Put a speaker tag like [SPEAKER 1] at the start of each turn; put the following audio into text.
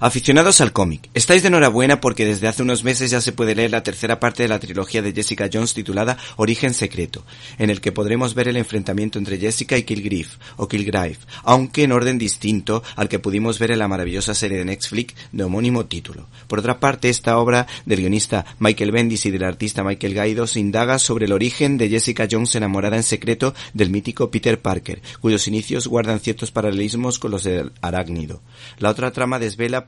[SPEAKER 1] Aficionados al cómic, estáis de enhorabuena porque desde hace unos meses ya se puede leer la tercera parte de la trilogía de Jessica Jones titulada Origen Secreto, en el que podremos ver el enfrentamiento entre Jessica y Kilgriff, Kilgrave, aunque en orden distinto al que pudimos ver en la maravillosa serie de Netflix de homónimo título. Por otra parte, esta obra del guionista Michael Bendis y del artista Michael Gaidos indaga sobre el origen de Jessica Jones enamorada en secreto del mítico Peter Parker, cuyos inicios guardan ciertos paralelismos con los del arácnido. La otra trama desvela